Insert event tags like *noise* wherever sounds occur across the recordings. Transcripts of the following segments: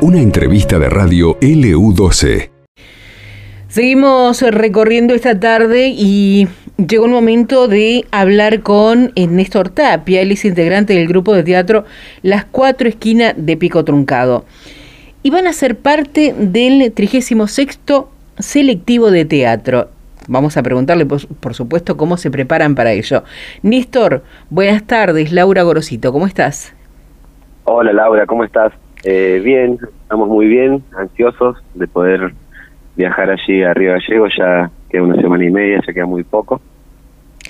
Una entrevista de radio LU12. Seguimos recorriendo esta tarde y llegó el momento de hablar con Néstor Tapia, él es integrante del grupo de teatro Las Cuatro Esquinas de Pico Truncado. Y van a ser parte del 36 selectivo de teatro. Vamos a preguntarle, por, supuesto, cómo se preparan para ello. Néstor, buenas tardes. Laura Gorosito, ¿cómo estás? Hola Laura, ¿cómo estás? Eh, bien, estamos muy bien, ansiosos de poder viajar allí a Río Gallego, ya queda una semana y media, ya queda muy poco.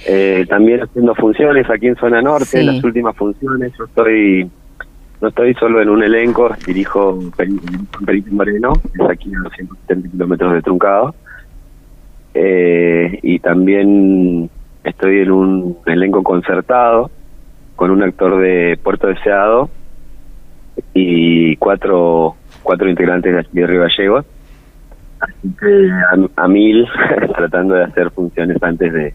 Eh, también haciendo funciones aquí en Zona Norte, las últimas funciones, yo estoy, no estoy solo en un elenco, dirijo Perito Moreno, es aquí a los 170 kilómetros de Truncado, eh, y también estoy en un elenco concertado con un actor de Puerto Deseado y cuatro cuatro integrantes de Río Gallegos así que a, mil *laughs* tratando de hacer funciones antes de,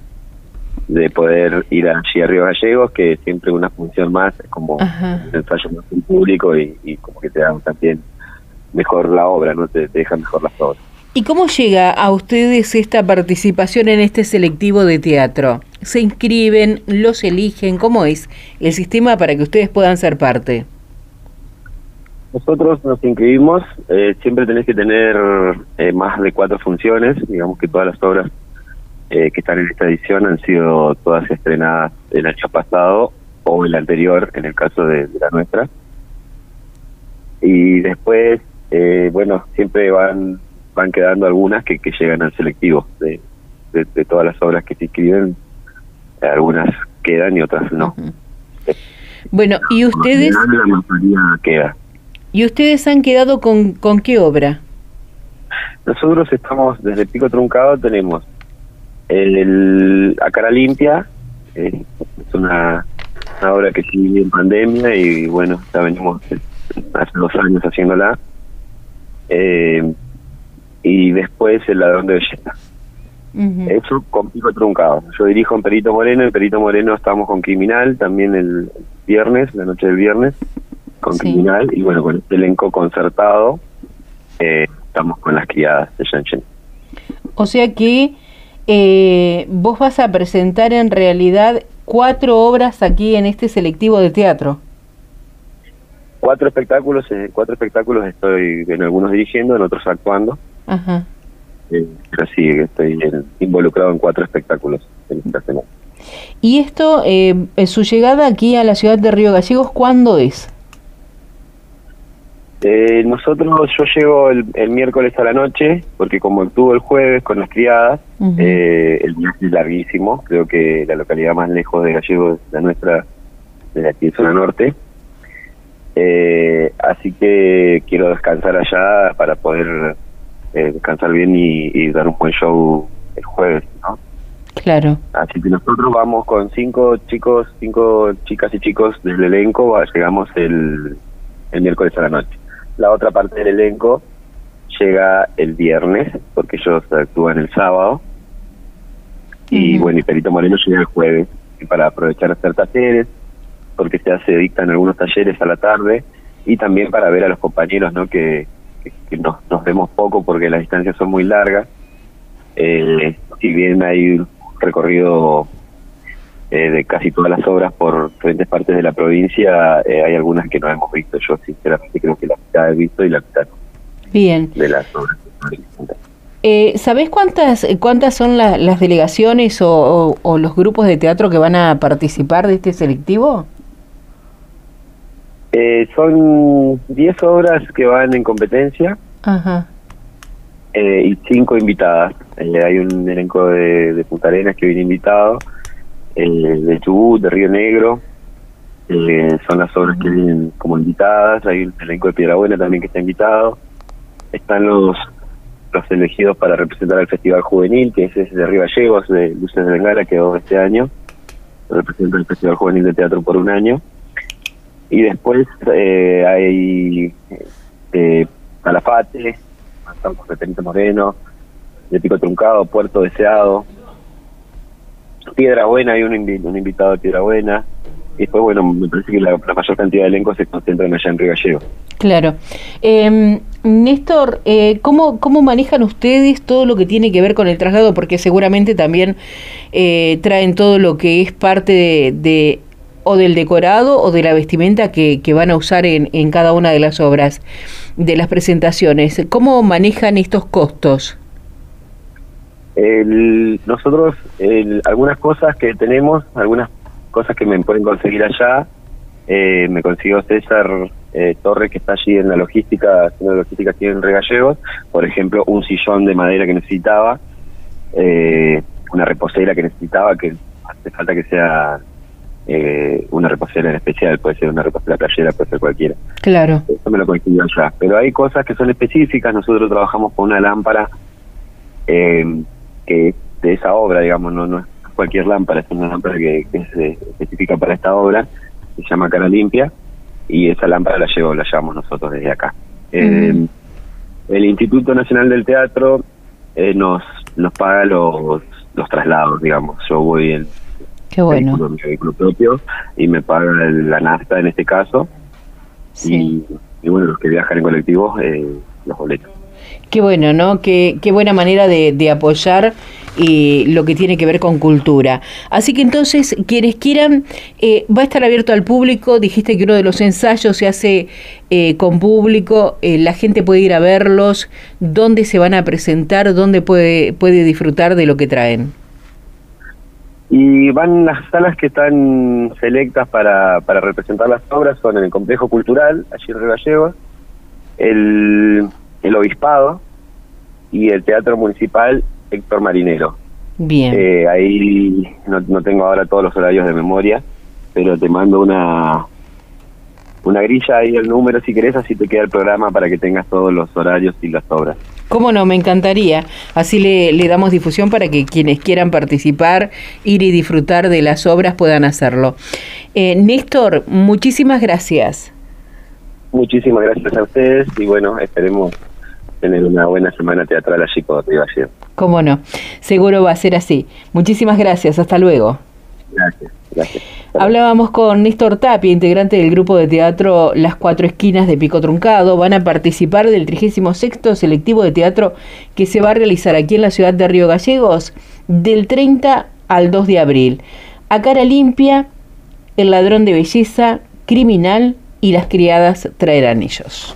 de poder ir allí a Río Gallegos, que siempre una función más es como un ensayo más en público y, como que te dan también mejor la obra, no te, te dejan mejor las obras. ¿Y cómo llega a ustedes esta participación en este selectivo de teatro? ¿Se inscriben? ¿Los eligen? ¿Cómo es el sistema para que ustedes puedan ser parte? Nosotros nos inscribimos, eh, siempre tenés que tener eh, más de cuatro funciones, digamos que todas las obras eh, que están en esta edición han sido todas estrenadas el año pasado o el anterior, en el caso de, la nuestra. Y después, bueno, siempre van van quedando algunas que, que llegan al selectivo de, de, todas las obras que se inscriben, algunas quedan y otras no. Bueno, y ustedes... La mayoría queda. ¿Y ustedes han quedado con, con qué obra? Nosotros estamos, desde Pico Truncado tenemos el, A Cara Limpia, eh, es una, obra que sigue en pandemia y bueno, ya venimos hace dos años haciéndola. Eh, y después El Ladrón de Belleza. Eso con Pico Truncado. Yo dirijo en Perito Moreno, en Perito Moreno estamos con Criminal también el viernes, la noche del viernes con Criminal y bueno, con este elenco concertado eh, estamos con las criadas de Shenzhen. O sea que eh, vos vas a presentar en realidad cuatro obras aquí en este selectivo de teatro. Cuatro espectáculos, eh, cuatro espectáculos estoy en algunos dirigiendo, en otros actuando. Ajá. pero sí, estoy involucrado en cuatro espectáculos en esta semana. ¿Y esto, su llegada aquí a la ciudad de Río Gallegos, cuándo es? Eh, nosotros, yo llego el, miércoles a la noche, porque como estuvo el jueves con las criadas, eh, el viaje es larguísimo, creo que la localidad más lejos de Gallegos es la nuestra, de aquí en zona norte. Eh, así que quiero descansar allá para poder eh, descansar bien y, dar un buen show el jueves, ¿no? Claro. Así que nosotros vamos con cinco chicos, cinco chicas y chicos del elenco, llegamos el, el miércoles a la noche. La otra parte del elenco llega el viernes, porque ellos actúan el sábado. Y bueno, y Perito Moreno llega el jueves, y para aprovechar hacer talleres, porque se hace, dictan algunos talleres a la tarde, y también para ver a los compañeros, ¿no? Que, que, nos, nos, vemos poco porque las distancias son muy largas. Eh, si bien hay un recorrido eh, de casi todas las obras por diferentes partes de la provincia, eh, hay algunas que no hemos visto. Yo sinceramente creo que la mitad he visto y la mitad no. Bien. De las obras. Eh, ¿Sabés cuántas cuántas son las delegaciones o, los grupos de teatro que van a participar de este selectivo? Eh, son 10 obras que van en competencia Ajá. y 5 invitadas. hay un elenco de, de Punta Arenas que viene invitado de Chubut, de Río Negro. Eh, son las obras que vienen como invitadas. Hay un elenco de Piedra Buena también que está invitado. Están los los elegidos para representar al Festival Juvenil, que es de Río Gallegos, de Luces de Bengala, que este año. Representa el Festival Juvenil de Teatro por un año. Y después eh, hay eh, Calafate, de Benito Moreno, de Pico Truncado, Puerto Deseado, Piedra Buena, hay un, un invitado de Piedra Buena, y después, bueno, me parece que la, mayor cantidad de elencos se concentran allá en Río Gallego. Claro. Eh, Néstor, eh, ¿cómo, ¿cómo manejan ustedes todo lo que tiene que ver con el traslado? Porque seguramente también eh, traen todo lo que es parte de, o del decorado o de la vestimenta que, que van a usar en, en cada una de las obras, de las presentaciones. ¿Cómo manejan estos costos? El, nosotros, algunas cosas que tenemos, algunas cosas que me pueden conseguir allá, eh, me consiguió César eh, Torres, que está allí en la logística, haciendo logística aquí en Regallegos, por ejemplo, un sillón de madera que necesitaba, eh, una reposera que necesitaba, que hace falta que sea eh, una reposera en especial, puede ser una reposera playera, puede ser cualquiera. Claro. Eso me lo consiguió allá. Pero hay cosas que son específicas, nosotros trabajamos con una lámpara eh, que de esa obra, digamos, no, no es cualquier lámpara, es una lámpara que, es eh, específica para esta obra, se llama Cara Limpia, y esa lámpara la llevo, la llevamos nosotros desde acá. Eh, el Instituto Nacional del Teatro eh, nos nos paga los los traslados, digamos. Yo voy en Qué bueno. vehículo, mi vehículo propio y me paga la nafta en este caso. Sí. Y, y bueno, los que viajan en colectivos, eh, los boletos. Qué bueno, ¿no? Qué, qué buena manera de, de apoyar y lo que tiene que ver con cultura. Así que entonces, quienes quieran, eh, va a estar abierto al público. Dijiste que uno de los ensayos se hace eh, con público, eh, la gente puede ir a verlos, dónde se van a presentar, dónde puede, puede disfrutar de lo que traen. Y van las salas que están selectas para, para representar las obras, son en el Complejo Cultural, allí en Río Gallegos, el, el Obispado y el Teatro Municipal Héctor Marinero. Bien. Eh, ahí no, no tengo ahora todos los horarios de memoria, pero te mando una una grilla ahí el número si querés, así te queda el programa para que tengas todos los horarios y las obras. ¿Cómo no? Me encantaría. Así le, le damos difusión para que quienes quieran participar, ir y disfrutar de las obras puedan hacerlo. Eh, Néstor, muchísimas gracias. Muchísimas gracias a ustedes y bueno, esperemos tener una buena semana teatral allí con Río Gallegos. Cómo no, seguro va a ser así. Muchísimas gracias, hasta luego. Gracias, gracias. Hablábamos con Néstor Tapia, integrante del grupo de teatro Las Cuatro Esquinas de Pico Truncado. Van a participar del 36 selectivo de teatro que se va a realizar aquí en la ciudad de Río Gallegos del 30 al 2 de abril. A cara limpia, El ladrón de belleza, Criminal y Las criadas traerán ellos.